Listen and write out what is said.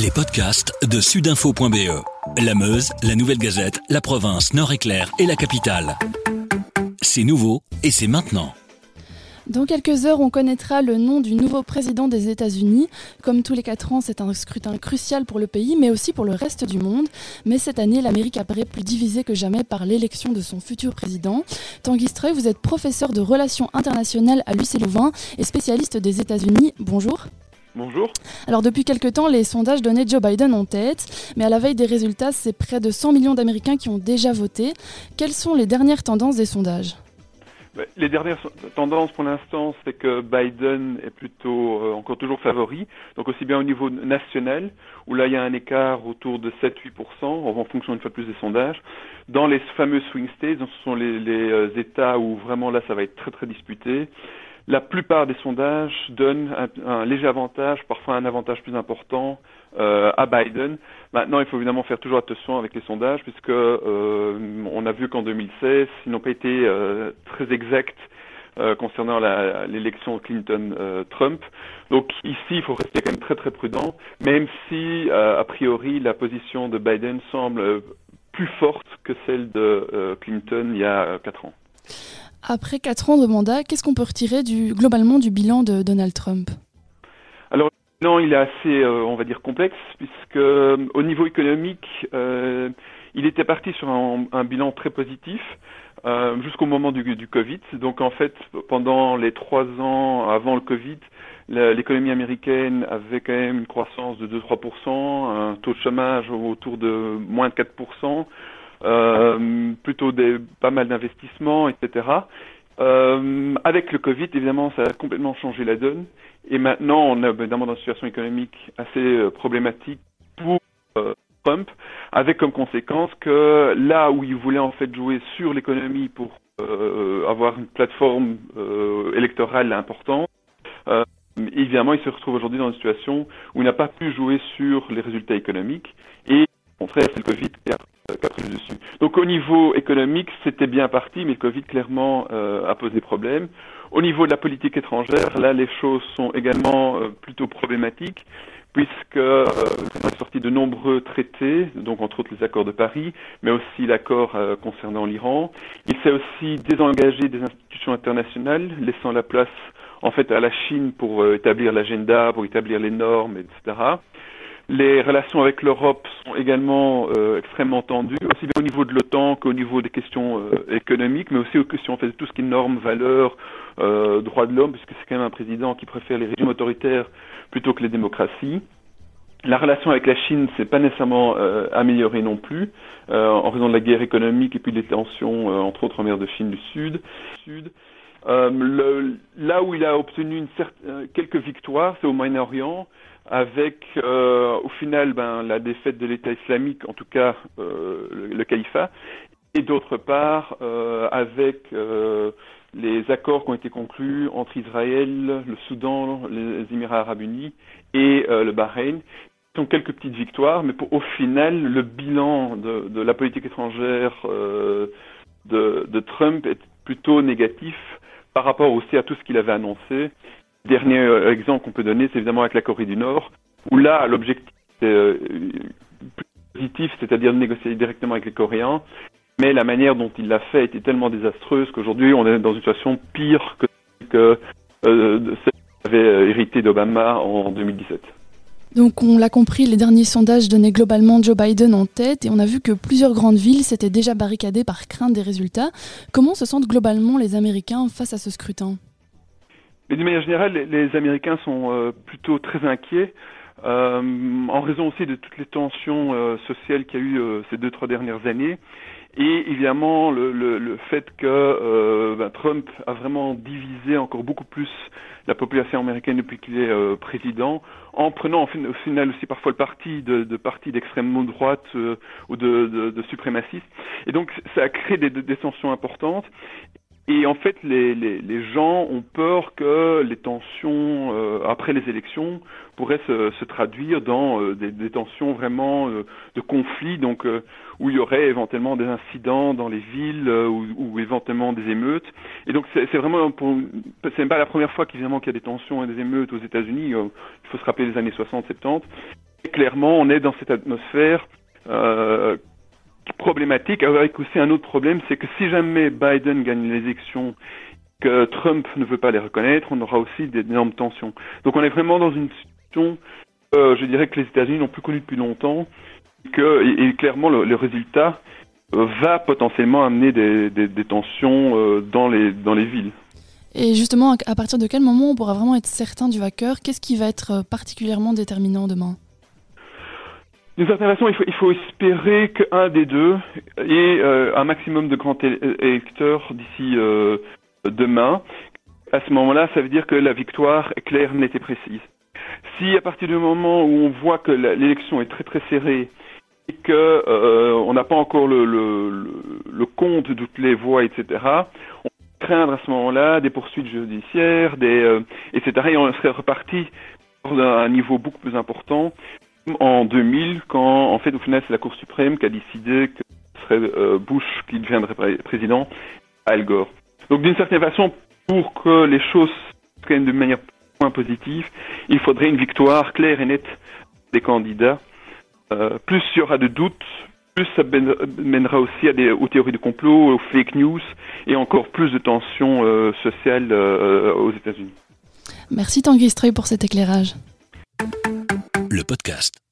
Les podcasts de sudinfo.be. La Meuse, la Nouvelle Gazette, la province, Nord-Éclair et la capitale. C'est nouveau et c'est maintenant. Dans quelques heures, on connaîtra le nom du nouveau président des États-Unis. Comme tous les quatre ans, c'est un scrutin crucial pour le pays, mais aussi pour le reste du monde. Mais cette année, l'Amérique apparaît plus divisée que jamais par l'élection de son futur président. Tanguy vous êtes professeur de relations internationales à l'UC Louvain et spécialiste des États-Unis. Bonjour. Bonjour. Alors depuis quelque temps, les sondages donnaient Joe Biden en tête, mais à la veille des résultats, c'est près de 100 millions d'Américains qui ont déjà voté. Quelles sont les dernières tendances des sondages? Bah, les dernières tendances pour l'instant, c'est que Biden est plutôt euh, encore toujours favori, donc aussi bien au niveau national, où là il y a un écart autour de 7-8%, en fonction une fois de plus des sondages. Dans les fameux swing states, ce sont les, les euh, États où vraiment là ça va être très très disputé. La plupart des sondages donnent un, léger avantage, parfois un avantage plus important euh, à Biden. Maintenant, il faut évidemment faire toujours attention avec les sondages, puisque euh, on a vu qu'en 2016, ils n'ont pas été euh, très exacts concernant l'élection Clinton-Trump. Donc ici, il faut rester quand même très très prudent, même si a priori la position de Biden semble plus forte que celle de Clinton il y a quatre ans. Après quatre ans de mandat, qu'est-ce qu'on peut retirer du, globalement du bilan de Donald Trump? Alors, bilan, il est assez, euh, on va dire, complexe, puisque euh, au niveau économique, euh, il était parti sur un, bilan très positif jusqu'au moment du, Covid. Donc, en fait, pendant les trois ans avant le Covid, l'économie américaine avait quand même une croissance de 2-3%, un taux de chômage autour de moins de 4%, euh, plutôt des, pas mal d'investissements, etc. Euh, avec le Covid, évidemment, ça a complètement changé la donne. Et maintenant, on est évidemment dans une situation économique assez euh, problématique pour euh, Trump, avec comme conséquence que là où il voulait en fait jouer sur l'économie pour avoir une plateforme électorale importante, évidemment, il se retrouve aujourd'hui dans une situation où il n'a pas pu jouer sur les résultats économiques. Et au contraire, c'est le Covid qui a dessus. Donc au niveau économique, c'était bien parti, mais le Covid clairement euh, a posé problème. Au niveau de la politique étrangère, là, les choses sont également euh, plutôt problématiques, puisque euh, a sorti de nombreux traités, donc entre autres les accords de Paris, mais aussi l'accord euh, concernant l'Iran. Il s'est aussi désengagé des institutions internationales, laissant la place en fait à la Chine pour établir l'agenda, pour établir les normes, etc. Les relations avec l'Europe sont également euh, extrêmement tendues, aussi bien au niveau de l'OTAN qu'au niveau des questions euh, économiques, mais aussi aux questions en fait, de tout ce qui est normes, valeurs, euh, droits de l'homme, puisque c'est quand même un président qui préfère les régimes autoritaires plutôt que les démocraties. La relation avec la Chine s'est pas nécessairement euh, améliorée non plus, en raison de la guerre économique et puis des tensions, entre autres en mer de Chine du Sud. Sud. Le, là où il a obtenu une quelques victoires, c'est au Moyen-Orient, avec euh, au final ben, la défaite de l'État islamique, en tout cas euh, le, califat, et d'autre part euh, avec les accords qui ont été conclus entre Israël, le Soudan, les Émirats arabes unis et le Bahreïn. Ce sont quelques petites victoires, mais au final, le bilan de, la politique étrangère de Trump est plutôt négatif par rapport aussi à tout ce qu'il avait annoncé Dernier euh, exemple qu'on peut donner, c'est évidemment avec la Corée du Nord, où là, l'objectif est euh, plus positif, c'est-à-dire de négocier directement avec les Coréens, mais la manière dont il l'a fait était tellement désastreuse qu'aujourd'hui, on est dans une situation pire que, que euh, avait hérité d'Obama en 2017. Donc on l'a compris, les derniers sondages donnaient globalement Joe Biden en tête et on a vu que plusieurs grandes villes s'étaient déjà barricadées par crainte des résultats. Comment se sentent globalement les Américains face à ce scrutin? Mais d'une manière générale, les, Américains sont euh, plutôt très inquiets, euh, en raison aussi de toutes les tensions euh, sociales qu'il y a eu euh, ces deux, trois dernières années. Et évidemment, le, le, le fait que ben, Trump a vraiment divisé encore beaucoup plus la population américaine depuis qu'il est président, en prenant au final aussi parfois le parti de, de partis d'extrême droite ou de, de, de, suprémacistes. Et donc, ça a créé des, des tensions importantes. Et en fait, les, gens ont peur que les tensions euh, après les élections pourraient se, traduire dans euh, des, tensions vraiment euh, de conflits, donc où il y aurait éventuellement des incidents dans les villes ou, éventuellement des émeutes. Et donc c'est vraiment c'est pas la première fois qu'il y a des tensions et des émeutes aux États-Unis. il faut se rappeler les années 60-70. clairement, on est dans cette atmosphère euh, problématique, avec aussi un autre problème, c'est que si jamais Biden gagne les élections, que Trump ne veut pas les reconnaître, on aura aussi d'énormes tensions. Donc on est vraiment dans une situation, euh, je dirais que les États-Unis n'ont plus connu depuis longtemps, que, et, clairement le, résultat euh, va potentiellement amener des, des, tensions euh, dans, les, dans les villes. Et justement, à partir de quel moment on pourra vraiment être certain du vainqueur? Qu'est-ce qui va être particulièrement déterminant demain? D'une certaine façon, il faut, espérer qu'un des deux ait euh, un maximum de grands électeurs d'ici euh, demain. À ce moment-là, ça veut dire que la victoire est claire, nette et précise. Si à partir du moment où on voit que l'élection est très très serrée et que euh, on n'a pas encore le, compte de toutes les voix, etc., on peut craindre à ce moment-là des poursuites judiciaires, des, etc., et on serait reparti à un niveau beaucoup plus important en 2000, quand en fait au final c'est la Cour suprême qui a décidé que ce serait euh, Bush qui deviendrait président, Al Gore. Donc d'une certaine façon, pour que les choses se de manière moins positive, il faudrait une victoire claire et nette des candidats. Euh, plus il y aura de doutes, plus ça mènera aussi aux théories de complot, aux fake news et encore plus de tensions euh, sociales aux États-Unis. Merci Tanguy Stroy pour cet éclairage le podcast.